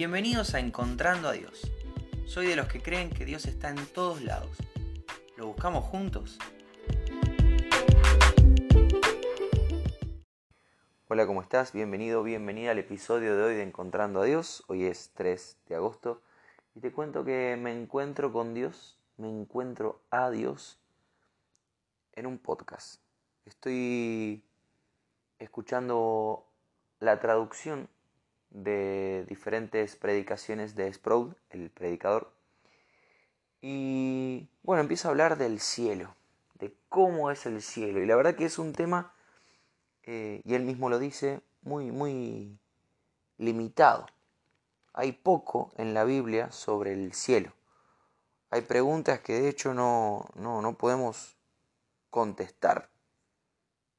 Bienvenidos a Encontrando a Dios. Soy de los que creen que Dios está en todos lados. ¿Lo buscamos juntos? Hola, ¿cómo estás? Bienvenido, bienvenida al episodio de hoy de Encontrando a Dios. Hoy es 3 de agosto y te cuento que me encuentro con Dios, me encuentro a Dios en un podcast. Estoy escuchando la traducción de diferentes predicaciones de Sproul, el predicador. Y bueno, empieza a hablar del cielo, de cómo es el cielo. Y la verdad que es un tema, eh, y él mismo lo dice, muy, muy limitado. Hay poco en la Biblia sobre el cielo. Hay preguntas que de hecho no, no, no podemos contestar.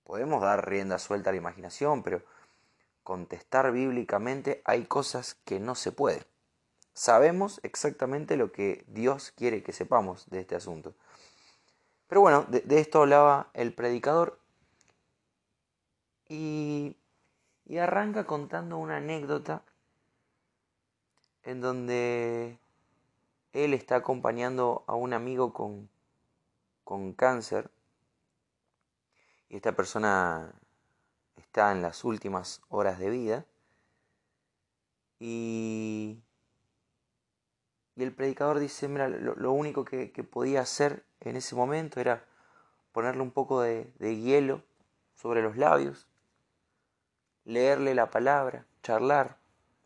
Podemos dar rienda suelta a la imaginación, pero contestar bíblicamente, hay cosas que no se puede. Sabemos exactamente lo que Dios quiere que sepamos de este asunto. Pero bueno, de, esto hablaba el predicador y, y arranca contando una anécdota en donde él está acompañando a un amigo con, con cáncer y esta persona está en las últimas horas de vida. Y, y el predicador dice, mira, lo, único que, podía hacer en ese momento era ponerle un poco de, hielo sobre los labios, leerle la palabra, charlar,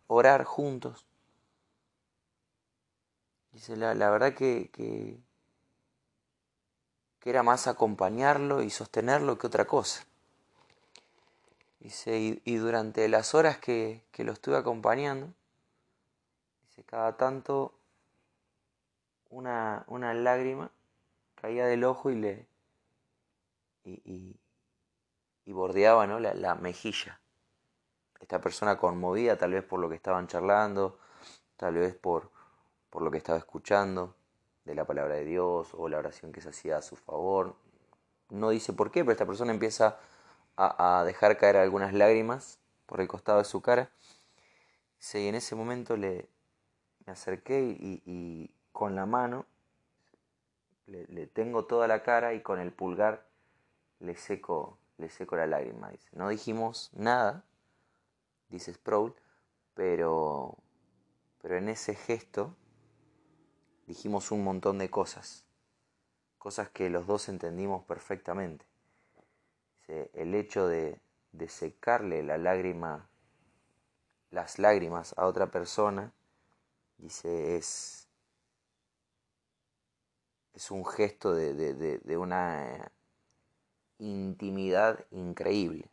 orar juntos. Dice, la, verdad que, que era más acompañarlo y sostenerlo que otra cosa. Dice, y, durante las horas que, lo estuve acompañando, dice, cada tanto una, una lágrima caía del ojo y le y, y, bordeaba ¿no? la, la, mejilla. Esta persona conmovida tal vez por lo que estaban charlando, tal vez por, por lo que estaba escuchando de la palabra de Dios o la oración que se hacía a su favor. No dice por qué, pero esta persona empieza a, dejar caer algunas lágrimas por el costado de su cara. y en ese momento le, me acerqué y, con la mano le, tengo toda la cara y con el pulgar le seco, le seco la lágrima. Dice. No dijimos nada, dice Sproul, pero, pero en ese gesto dijimos un montón de cosas, cosas que los dos entendimos perfectamente el hecho de, secarle la lágrima, las lágrimas a otra persona, dice, es, es un gesto de, de una intimidad increíble.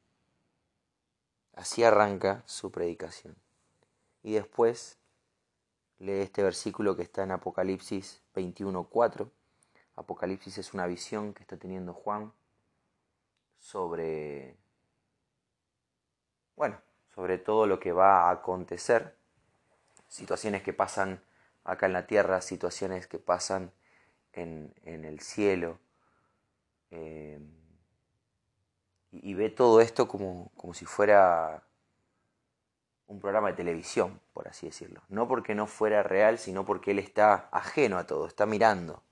Así arranca su predicación. Y después lee este versículo que está en Apocalipsis 21.4. Apocalipsis es una visión que está teniendo Juan sobre, bueno, sobre todo lo que va a acontecer, situaciones que pasan acá en la tierra, situaciones que pasan en, el cielo, eh, y, ve todo esto como, como si fuera un programa de televisión, por así decirlo. No porque no fuera real, sino porque él está ajeno a todo, está mirando.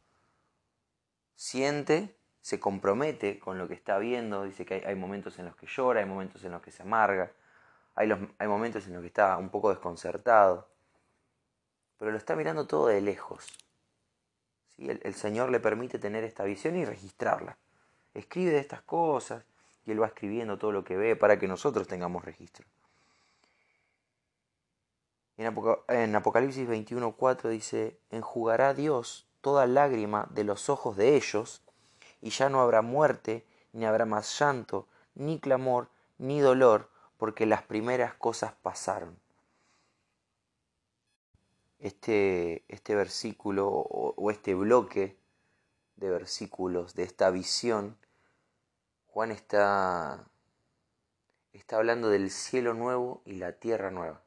Siente se compromete con lo que está viendo, dice que hay, momentos en los que llora, hay momentos en los que se amarga, hay, hay momentos en los que está un poco desconcertado, pero lo está mirando todo de lejos. ¿sí? El, Señor le permite tener esta visión y registrarla. Escribe de estas cosas y Él va escribiendo todo lo que ve para que nosotros tengamos registro. En Apocalipsis 21.4 dice, enjugará Dios toda lágrima de los ojos de ellos, y ya no habrá muerte, ni habrá más llanto, ni clamor, ni dolor, porque las primeras cosas pasaron. Este, este versículo o, este bloque de versículos de esta visión, Juan está, está hablando del cielo nuevo y la tierra nueva.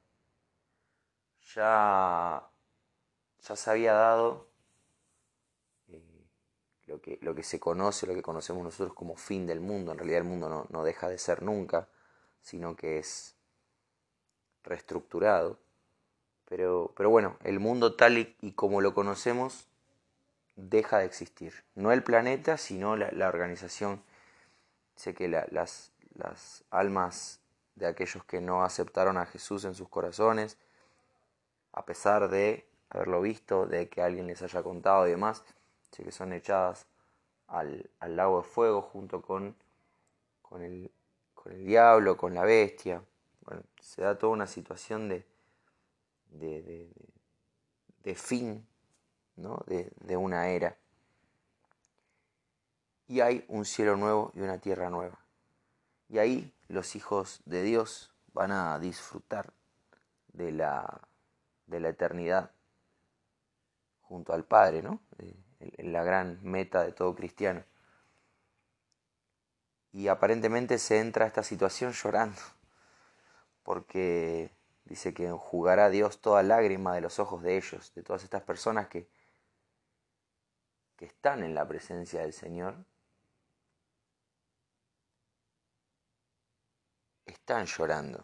Ya, ya se había dado lo que, lo que se conoce, lo que conocemos nosotros como fin del mundo. En realidad el mundo no, no deja de ser nunca, sino que es reestructurado. Pero, pero bueno, el mundo tal y, como lo conocemos deja de existir. No el planeta, sino la, organización. Sé que las, las almas de aquellos que no aceptaron a Jesús en sus corazones, a pesar de haberlo visto, de que alguien les haya contado y demás, que son echadas al, al lago de fuego junto con, con, el, con el diablo, con la bestia. Bueno, se da toda una situación de, de, de, fin ¿no? de, una era. Y hay un cielo nuevo y una tierra nueva. Y ahí los hijos de Dios van a disfrutar de la, de la eternidad junto al Padre, ¿no? La gran meta de todo cristiano. Y aparentemente se entra a esta situación llorando, porque dice que enjugará Dios toda lágrima de los ojos de ellos, de todas estas personas que, que están en la presencia del Señor están llorando.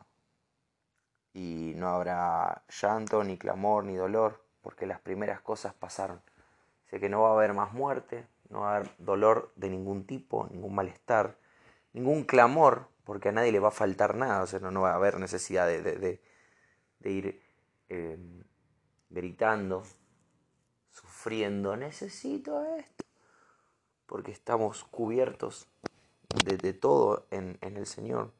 Y no habrá llanto, ni clamor, ni dolor, porque las primeras cosas pasaron. Sé que no va a haber más muerte, no va a haber dolor de ningún tipo, ningún malestar, ningún clamor, porque a nadie le va a faltar nada, o sea, no, va a haber necesidad de, de, ir em, gritando, sufriendo, necesito esto, porque estamos cubiertos de, todo en, en el Señor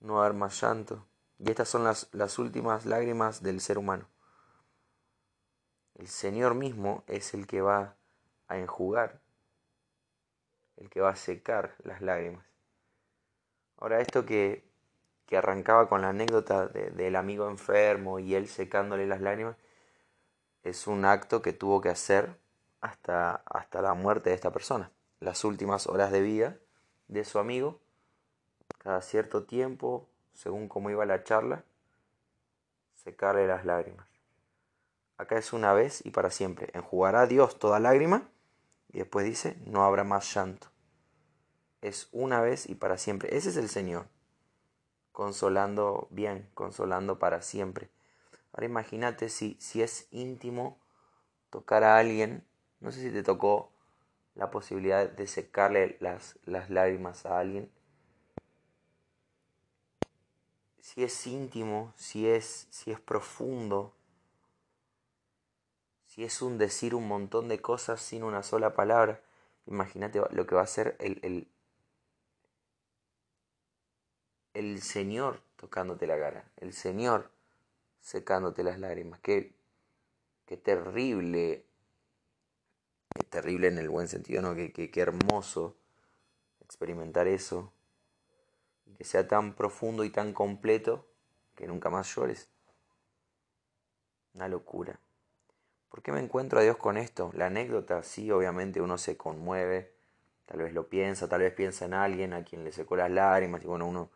no va a haber más llanto. Y estas son las, las últimas lágrimas del ser humano. El Señor mismo es el que va a enjugar, el que va a secar las lágrimas. Ahora esto que, que arrancaba con la anécdota del amigo enfermo y él secándole las lágrimas, es un acto que tuvo que hacer hasta, hasta la muerte de esta persona. Las últimas horas de vida de su amigo cada cierto tiempo, según cómo iba la charla, secarle las lágrimas. Acá es una vez y para siempre. Enjugará Dios toda lágrima y después dice, no habrá más llanto. Es una vez y para siempre. Ese es el Señor, consolando bien, consolando para siempre. Ahora imagínate si, si es íntimo tocar a alguien, no sé si te tocó la posibilidad de secarle las, las lágrimas a alguien si es íntimo, si es, si es profundo, si es un decir un montón de cosas sin una sola palabra, imagínate lo que va a ser el, el, el Señor tocándote la cara, el Señor secándote las lágrimas. Qué, qué terrible, qué terrible en el buen sentido, ¿no? Qué, qué, qué hermoso experimentar eso que sea tan profundo y tan completo que nunca más llores. Una locura. ¿Por qué me encuentro a Dios con esto? La anécdota, sí, obviamente uno se conmueve, tal vez lo piensa, tal vez piensa en alguien a quien le secó las lágrimas y bueno, uno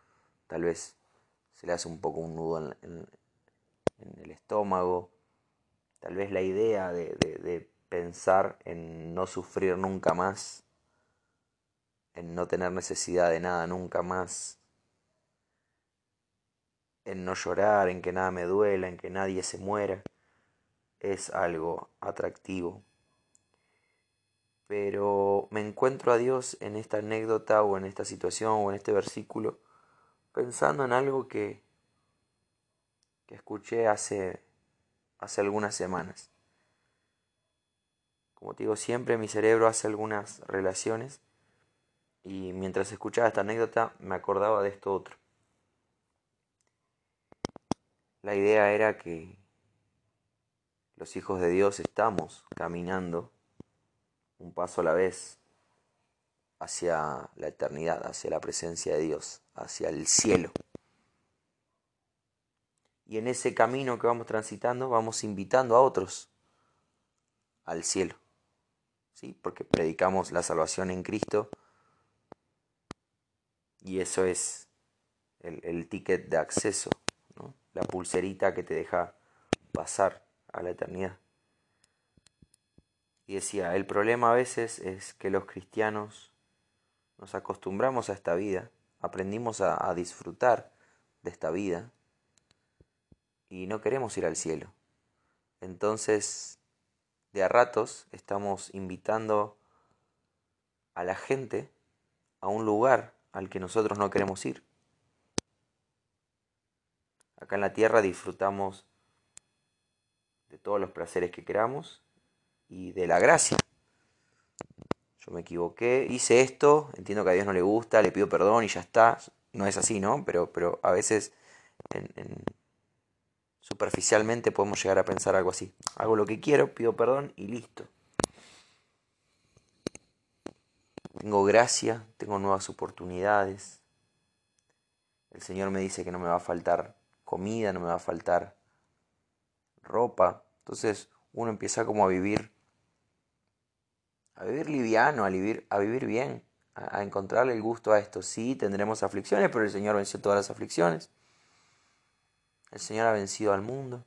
tal vez se le hace un poco un nudo en, el estómago, tal vez la idea de, de pensar en no sufrir nunca más, en no tener necesidad de nada nunca más, en no llorar, en que nada me duela, en que nadie se muera, es algo atractivo. Pero me encuentro a Dios en esta anécdota o en esta situación o en este versículo pensando en algo que, que escuché hace, hace algunas semanas. Como te digo, siempre mi cerebro hace algunas relaciones y mientras escuchaba esta anécdota me acordaba de esto otro. La idea era que los hijos de Dios estamos caminando un paso a la vez hacia la eternidad, hacia la presencia de Dios, hacia el cielo. Y en ese camino que vamos transitando vamos invitando a otros al cielo. ¿Sí? Porque predicamos la salvación en Cristo y eso es el, el ticket de acceso la pulserita que te deja pasar a la eternidad. Y decía, el problema a veces es que los cristianos nos acostumbramos a esta vida, aprendimos a, disfrutar de esta vida y no queremos ir al cielo. Entonces, de a ratos estamos invitando a la gente a un lugar al que nosotros no queremos ir. Acá en la tierra disfrutamos de todos los placeres que queramos y de la gracia. Yo me equivoqué, hice esto, entiendo que a Dios no le gusta, le pido perdón y ya está. No es así, ¿no? Pero, pero a veces superficialmente podemos llegar a pensar algo así. Hago lo que quiero, pido perdón y listo. Tengo gracia, tengo nuevas oportunidades. El Señor me dice que no me va a faltar comida, no me va a faltar ropa. Entonces uno empieza como a vivir, a vivir liviano, a vivir, a vivir bien, a, a encontrarle el gusto a esto. Sí, tendremos aflicciones, pero el Señor venció todas las aflicciones. El Señor ha vencido al mundo.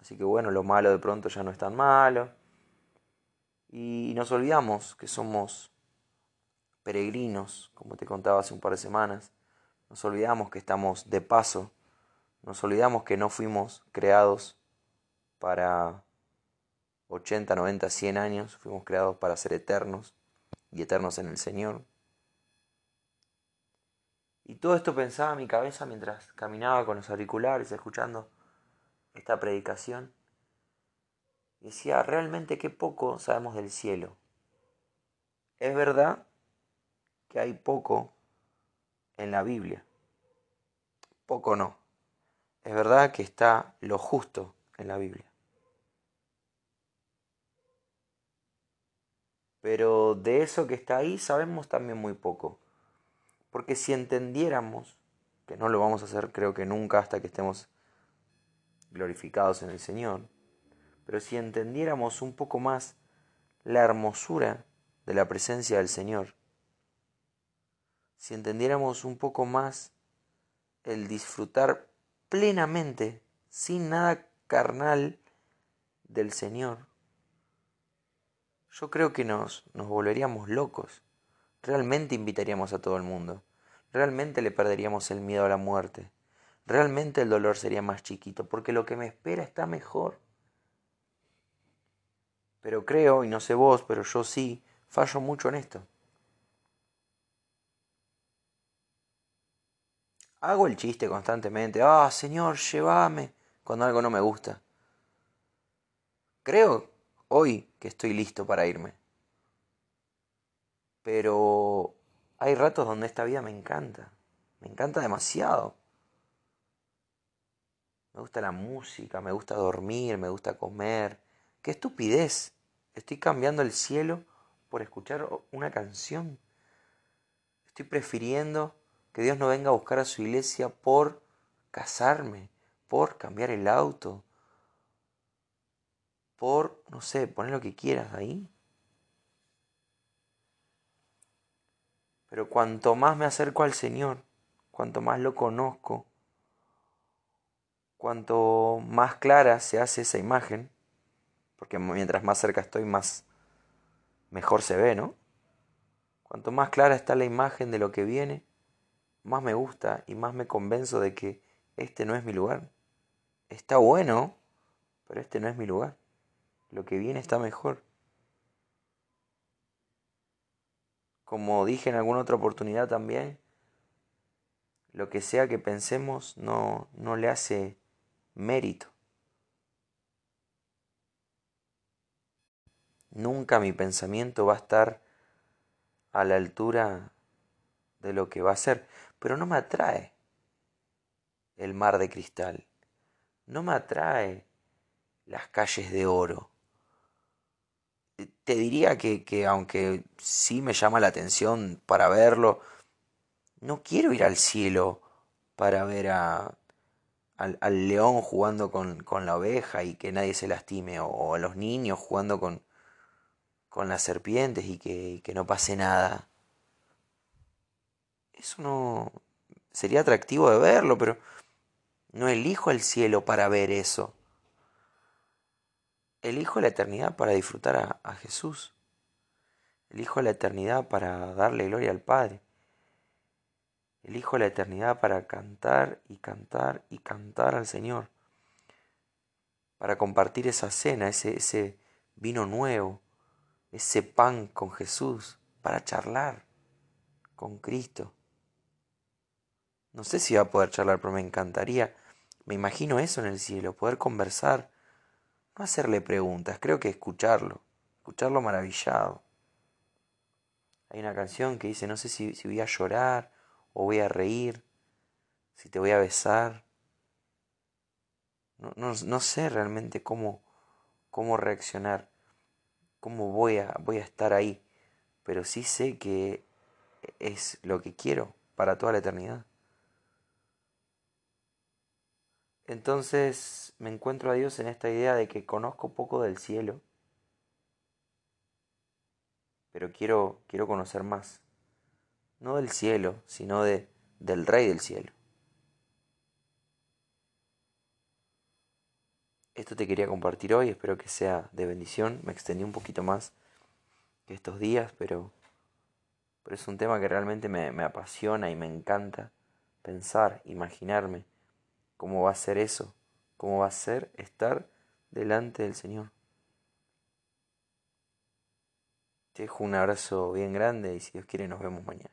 Así que bueno, lo malo de pronto ya no es tan malo. Y nos olvidamos que somos peregrinos, como te contaba hace un par de semanas. Nos olvidamos que estamos de paso. Nos olvidamos que no fuimos creados para 80, 90, 100 años. Fuimos creados para ser eternos y eternos en el Señor. Y todo esto pensaba en mi cabeza mientras caminaba con los auriculares escuchando esta predicación. Decía, realmente qué poco sabemos del cielo. Es verdad que hay poco en la Biblia. Poco no. Es verdad que está lo justo en la Biblia. Pero de eso que está ahí sabemos también muy poco. Porque si entendiéramos, que no lo vamos a hacer creo que nunca hasta que estemos glorificados en el Señor, pero si entendiéramos un poco más la hermosura de la presencia del Señor, si entendiéramos un poco más el disfrutar plenamente, sin nada carnal, del Señor, yo creo que nos, nos volveríamos locos. Realmente invitaríamos a todo el mundo. Realmente le perderíamos el miedo a la muerte. Realmente el dolor sería más chiquito, porque lo que me espera está mejor. Pero creo, y no sé vos, pero yo sí, fallo mucho en esto. Hago el chiste constantemente, ah, Señor, llévame, cuando algo no me gusta. Creo hoy que estoy listo para irme. Pero hay ratos donde esta vida me encanta, me encanta demasiado. Me gusta la música, me gusta dormir, me gusta comer. ¡Qué estupidez! Estoy cambiando el cielo por escuchar una canción. Estoy prefiriendo que Dios no venga a buscar a su iglesia por casarme, por cambiar el auto, por, no sé, poner lo que quieras ahí. Pero cuanto más me acerco al Señor, cuanto más lo conozco, cuanto más clara se hace esa imagen, porque mientras más cerca estoy, más mejor se ve, ¿no? Cuanto más clara está la imagen de lo que viene, más me gusta y más me convenzo de que este no es mi lugar. Está bueno, pero este no es mi lugar. Lo que viene está mejor. Como dije en alguna otra oportunidad también, lo que sea que pensemos no, no le hace mérito. Nunca mi pensamiento va a estar a la altura de lo que va a ser, pero no me atrae el mar de cristal, no me atrae las calles de oro, te diría que, que aunque sí me llama la atención para verlo, no quiero ir al cielo para ver a, al, león jugando con, con, la oveja y que nadie se lastime, o, a los niños jugando con, con las serpientes y que, y que no pase nada. Eso no sería atractivo de verlo, pero no elijo el cielo para ver eso elijo la eternidad para disfrutar a, Jesús. Elijo la eternidad para darle gloria al Padre. Elijo la eternidad para cantar y cantar y cantar al Señor. Para compartir esa cena, ese, vino nuevo, ese pan con Jesús, para charlar con Cristo. No sé si va a poder charlar, pero me encantaría. Me imagino eso en el cielo, poder conversar. No hacerle preguntas, creo que escucharlo, escucharlo maravillado. Hay una canción que dice, no sé si, voy a llorar o voy a reír, si te voy a besar. No, no, no sé realmente cómo, cómo reaccionar, cómo voy a, voy a estar ahí, pero sí sé que es lo que quiero para toda la eternidad. Entonces me encuentro a Dios en esta idea de que conozco poco del cielo, pero quiero, quiero conocer más. No del cielo, sino de, del Rey del cielo. Esto te quería compartir hoy, espero que sea de bendición. Me extendí un poquito más que estos días, pero, pero es un tema que realmente me, me apasiona y me encanta pensar, imaginarme cómo va a ser eso, cómo va a ser estar delante del Señor. Te dejo un abrazo bien grande y si Dios quiere nos vemos mañana.